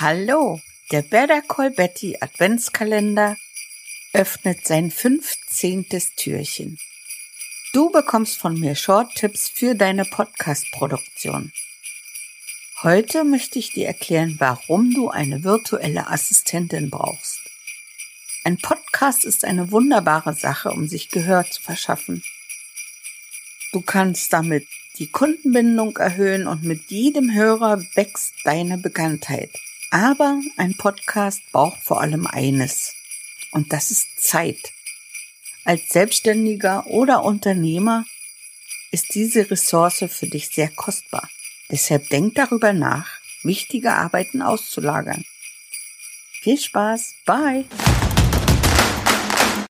Hallo, der Better Call Betty Adventskalender öffnet sein 15. Türchen. Du bekommst von mir Short-Tipps für deine Podcast-Produktion. Heute möchte ich dir erklären, warum du eine virtuelle Assistentin brauchst. Ein Podcast ist eine wunderbare Sache, um sich Gehör zu verschaffen. Du kannst damit die Kundenbindung erhöhen und mit jedem Hörer wächst deine Bekanntheit. Aber ein Podcast braucht vor allem eines. Und das ist Zeit. Als Selbstständiger oder Unternehmer ist diese Ressource für dich sehr kostbar. Deshalb denk darüber nach, wichtige Arbeiten auszulagern. Viel Spaß. Bye.